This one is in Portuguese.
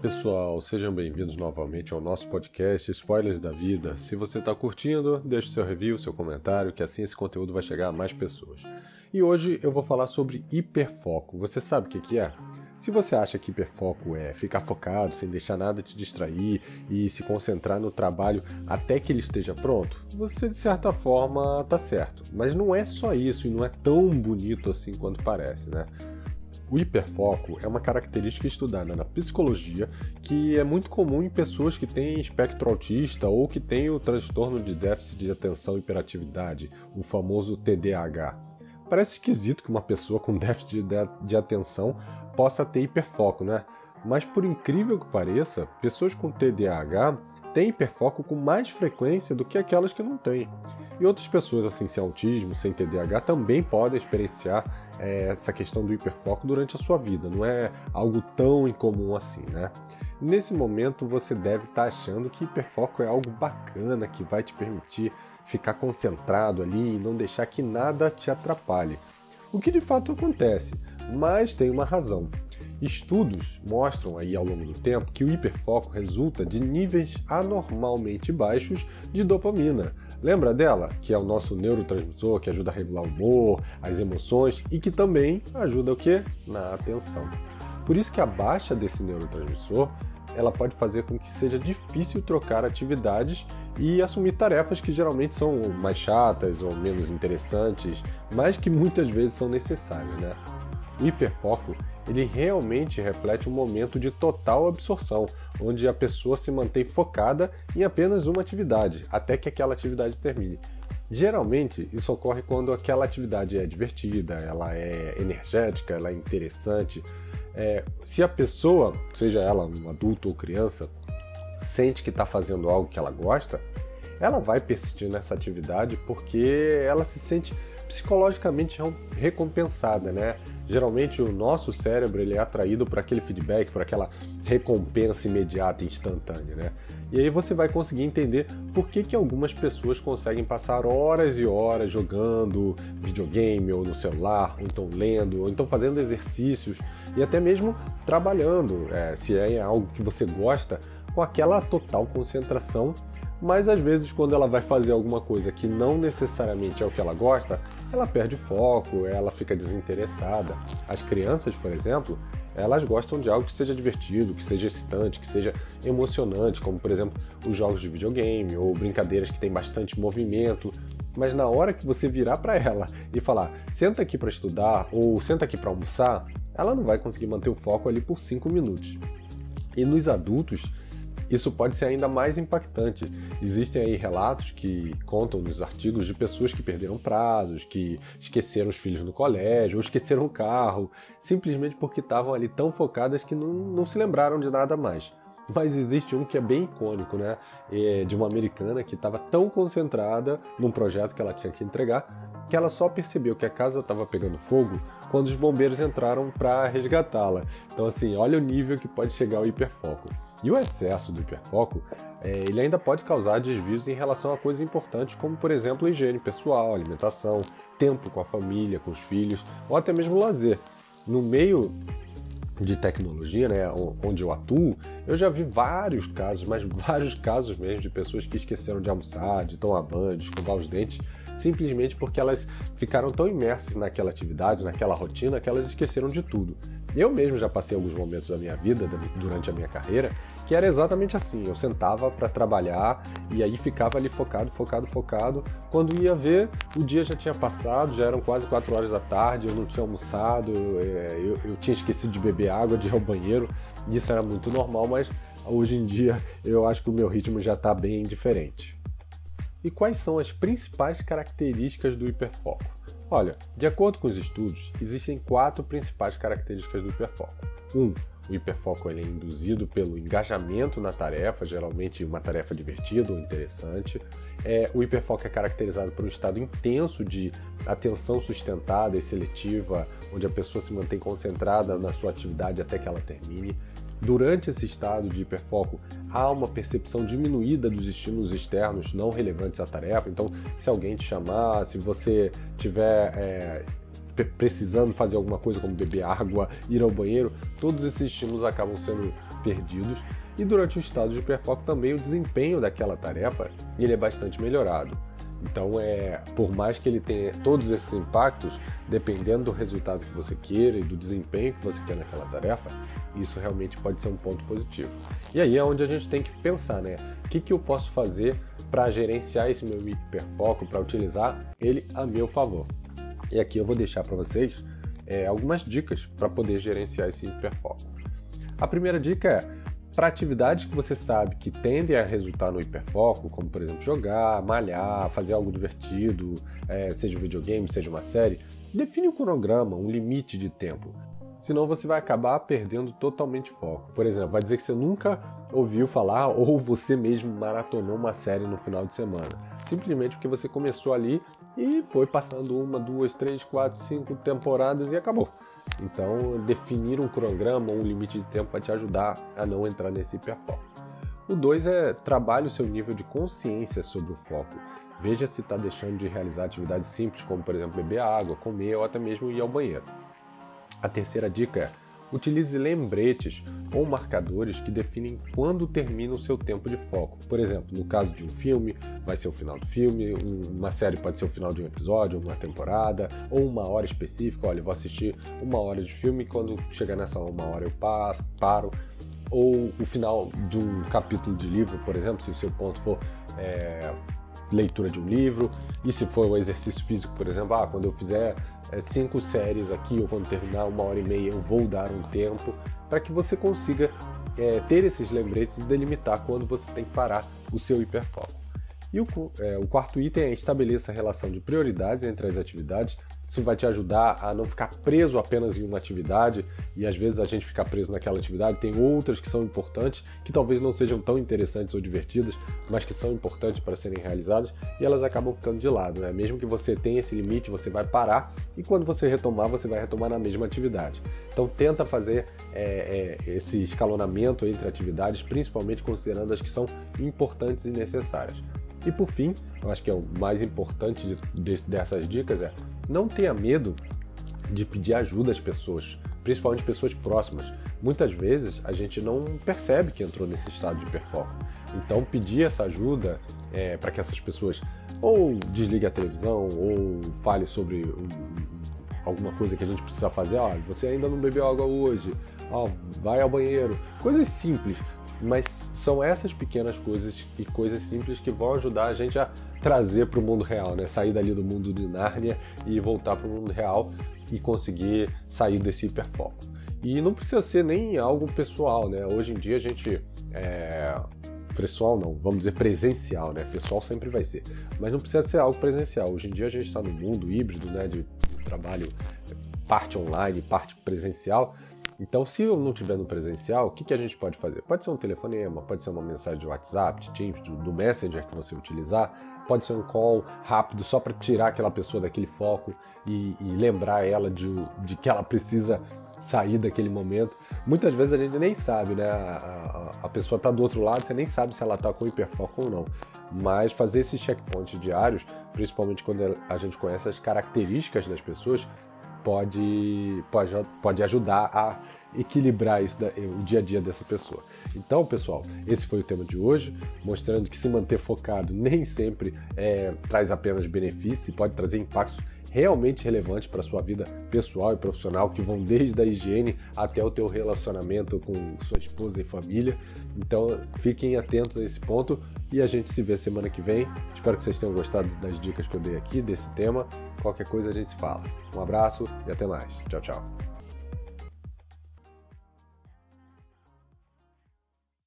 pessoal, sejam bem-vindos novamente ao nosso podcast Spoilers da Vida. Se você está curtindo, deixe seu review, seu comentário, que assim esse conteúdo vai chegar a mais pessoas. E hoje eu vou falar sobre hiperfoco. Você sabe o que, é? Se você acha que hiperfoco é ficar focado, sem deixar nada te distrair e se concentrar no trabalho até que ele esteja pronto, você de certa forma está certo. Mas não é só isso e não é tão bonito assim quanto parece, né? O hiperfoco é uma característica estudada na psicologia que é muito comum em pessoas que têm espectro autista ou que têm o transtorno de déficit de atenção e hiperatividade, o famoso TDAH. Parece esquisito que uma pessoa com déficit de, atenção possa ter hiperfoco, né? Mas por incrível que pareça, pessoas com TDAH têm hiperfoco com mais frequência do que aquelas que não têm. E outras pessoas assim sem autismo, sem TDAH, também podem experienciar é, essa questão do hiperfoco durante a sua vida. Não é algo tão incomum assim, né? Nesse momento você deve estar tá achando que hiperfoco é algo bacana que vai te permitir ficar concentrado ali e não deixar que nada te atrapalhe. O que de fato acontece, mas tem uma razão. Estudos mostram aí ao longo do tempo que o hiperfoco resulta de níveis anormalmente baixos de dopamina. Lembra dela? Que é o nosso neurotransmissor que ajuda a regular o humor, as emoções e que também ajuda o que? Na atenção. Por isso que a baixa desse neurotransmissor ela pode fazer com que seja difícil trocar atividades e assumir tarefas que geralmente são mais chatas ou menos interessantes, mas que muitas vezes são necessárias, né? O hiperfoco ele realmente reflete um momento de total absorção, onde a pessoa se mantém focada em apenas uma atividade, até que aquela atividade termine. Geralmente, isso ocorre quando aquela atividade é divertida, ela é energética, ela é interessante. É, se a pessoa, seja ela um adulto ou criança, sente que está fazendo algo que ela gosta, ela vai persistir nessa atividade porque ela se sente psicologicamente recompensada, né? Geralmente o nosso cérebro ele é atraído por aquele feedback, por aquela recompensa imediata, instantânea, né? E aí você vai conseguir entender por que, que algumas pessoas conseguem passar horas e horas jogando videogame ou no celular, ou então lendo, ou então fazendo exercícios e até mesmo trabalhando, é, se é algo que você gosta, com aquela total concentração mas às vezes quando ela vai fazer alguma coisa que não necessariamente é o que ela gosta, ela perde foco, ela fica desinteressada. As crianças, por exemplo, elas gostam de algo que seja divertido, que seja excitante, que seja emocionante, como por exemplo os jogos de videogame ou brincadeiras que têm bastante movimento. Mas na hora que você virar para ela e falar, senta aqui para estudar ou senta aqui para almoçar, ela não vai conseguir manter o foco ali por 5 minutos. E nos adultos, isso pode ser ainda mais impactante. Existem aí relatos que contam nos artigos de pessoas que perderam prazos, que esqueceram os filhos no colégio, ou esqueceram o carro, simplesmente porque estavam ali tão focadas que não, não se lembraram de nada mais. Mas existe um que é bem icônico, né? É de uma americana que estava tão concentrada num projeto que ela tinha que entregar que ela só percebeu que a casa estava pegando fogo quando os bombeiros entraram para resgatá-la. Então, assim, olha o nível que pode chegar o hiperfoco. E o excesso do hiperfoco, é, ele ainda pode causar desvios em relação a coisas importantes, como, por exemplo, higiene pessoal, alimentação, tempo com a família, com os filhos, ou até mesmo lazer. No meio de tecnologia, né, onde eu atuo, eu já vi vários casos, mas vários casos mesmo, de pessoas que esqueceram de almoçar, de tomar banho, de escovar os dentes, simplesmente porque elas ficaram tão imersas naquela atividade, naquela rotina, que elas esqueceram de tudo. Eu mesmo já passei alguns momentos da minha vida, durante a minha carreira, que era exatamente assim. Eu sentava para trabalhar e aí ficava ali focado, focado, focado. Quando ia ver, o dia já tinha passado, já eram quase 4 horas da tarde, eu não tinha almoçado, é, eu, eu tinha esquecido de beber água, de ir ao banheiro. Isso era muito normal, mas hoje em dia eu acho que o meu ritmo já está bem diferente. E quais são as principais características do hiperfoco? Olha, de acordo com os estudos, existem quatro principais características do hiperfoco. 1. Um, o hiperfoco é induzido pelo engajamento na tarefa, geralmente uma tarefa divertida ou interessante. É, o hiperfoco é caracterizado por um estado intenso de atenção sustentada e seletiva, onde a pessoa se mantém concentrada na sua atividade até que ela termine. Durante esse estado de hiperfoco, há uma percepção diminuída dos estímulos externos não relevantes à tarefa. Então, se alguém te chamar, se você tiver é, precisando fazer alguma coisa como beber água, ir ao banheiro, todos esses estímulos acabam sendo perdidos. E durante o estado de hiperfoco também o desempenho daquela tarefa ele é bastante melhorado. Então, é, por mais que ele tenha todos esses impactos, dependendo do resultado que você queira e do desempenho que você quer naquela tarefa, isso realmente pode ser um ponto positivo. E aí é onde a gente tem que pensar, né? O que, que eu posso fazer para gerenciar esse meu hiperfoco, para utilizar ele a meu favor? E aqui eu vou deixar para vocês é, algumas dicas para poder gerenciar esse hiperfoco. A primeira dica é para atividades que você sabe que tendem a resultar no hiperfoco, como por exemplo jogar, malhar, fazer algo divertido, é, seja um videogame, seja uma série, define um cronograma, um limite de tempo. Senão você vai acabar perdendo totalmente foco. Por exemplo, vai dizer que você nunca ouviu falar ou você mesmo maratonou uma série no final de semana. Simplesmente porque você começou ali e foi passando uma, duas, três, quatro, cinco temporadas e acabou. Então, definir um cronograma, um limite de tempo vai te ajudar a não entrar nesse hiperfoco. O 2 é trabalhe o seu nível de consciência sobre o foco. Veja se está deixando de realizar atividades simples, como por exemplo beber água, comer ou até mesmo ir ao banheiro. A terceira dica é Utilize lembretes ou marcadores que definem quando termina o seu tempo de foco. Por exemplo, no caso de um filme, vai ser o final do filme, uma série pode ser o final de um episódio, uma temporada, ou uma hora específica. Olha, vou assistir uma hora de filme quando chegar nessa uma hora eu passo, paro. Ou o final de um capítulo de livro, por exemplo, se o seu ponto for é, leitura de um livro, e se for o exercício físico, por exemplo, ah, quando eu fizer é, cinco séries aqui, ou quando terminar uma hora e meia, eu vou dar um tempo, para que você consiga é, ter esses lembretes e delimitar quando você tem que parar o seu hiperfoco. E o, é, o quarto item é estabeleça a relação de prioridades entre as atividades isso vai te ajudar a não ficar preso apenas em uma atividade e às vezes a gente fica preso naquela atividade. Tem outras que são importantes, que talvez não sejam tão interessantes ou divertidas, mas que são importantes para serem realizadas e elas acabam ficando de lado. Né? Mesmo que você tenha esse limite, você vai parar e quando você retomar, você vai retomar na mesma atividade. Então tenta fazer é, é, esse escalonamento entre atividades, principalmente considerando as que são importantes e necessárias. E por fim, eu acho que é o mais importante de, de, dessas dicas é não tenha medo de pedir ajuda às pessoas, principalmente pessoas próximas. Muitas vezes a gente não percebe que entrou nesse estado de hiperfoco. Então pedir essa ajuda é, para que essas pessoas ou desliguem a televisão ou fale sobre um, alguma coisa que a gente precisa fazer. Ó, você ainda não bebeu água hoje. Ó, vai ao banheiro. Coisas simples, mas são essas pequenas coisas e coisas simples que vão ajudar a gente a trazer para o mundo real, né? Sair dali do mundo de Nárnia e voltar para o mundo real e conseguir sair desse hiperfoco. E não precisa ser nem algo pessoal, né? Hoje em dia a gente é... pessoal não, vamos dizer presencial, né? Pessoal sempre vai ser, mas não precisa ser algo presencial. Hoje em dia a gente está no mundo híbrido, né? De trabalho parte online, parte presencial. Então, se eu não estiver no presencial, o que, que a gente pode fazer? Pode ser um telefonema, pode ser uma mensagem de WhatsApp, de Teams, do, do Messenger que você utilizar, pode ser um call rápido só para tirar aquela pessoa daquele foco e, e lembrar ela de, de, que ela precisa sair daquele momento. Muitas vezes a gente nem sabe, né? A, a, a pessoa está do outro lado, você nem sabe se ela está com hiperfoco ou não. Mas fazer esses checkpoints diários, principalmente quando a gente conhece as características das pessoas, pode, pode, pode ajudar a equilibrar isso da, o dia a dia dessa pessoa. Então, pessoal, esse foi o tema de hoje, mostrando que se manter focado nem sempre é, traz apenas benefícios pode trazer impactos realmente relevantes para sua vida pessoal e profissional, que vão desde a higiene até o teu relacionamento com sua esposa e família. Então, fiquem atentos a esse ponto e a gente se vê semana que vem. Espero que vocês tenham gostado das dicas que eu dei aqui desse tema. Qualquer coisa a gente se fala. Um abraço e até mais. Tchau, tchau.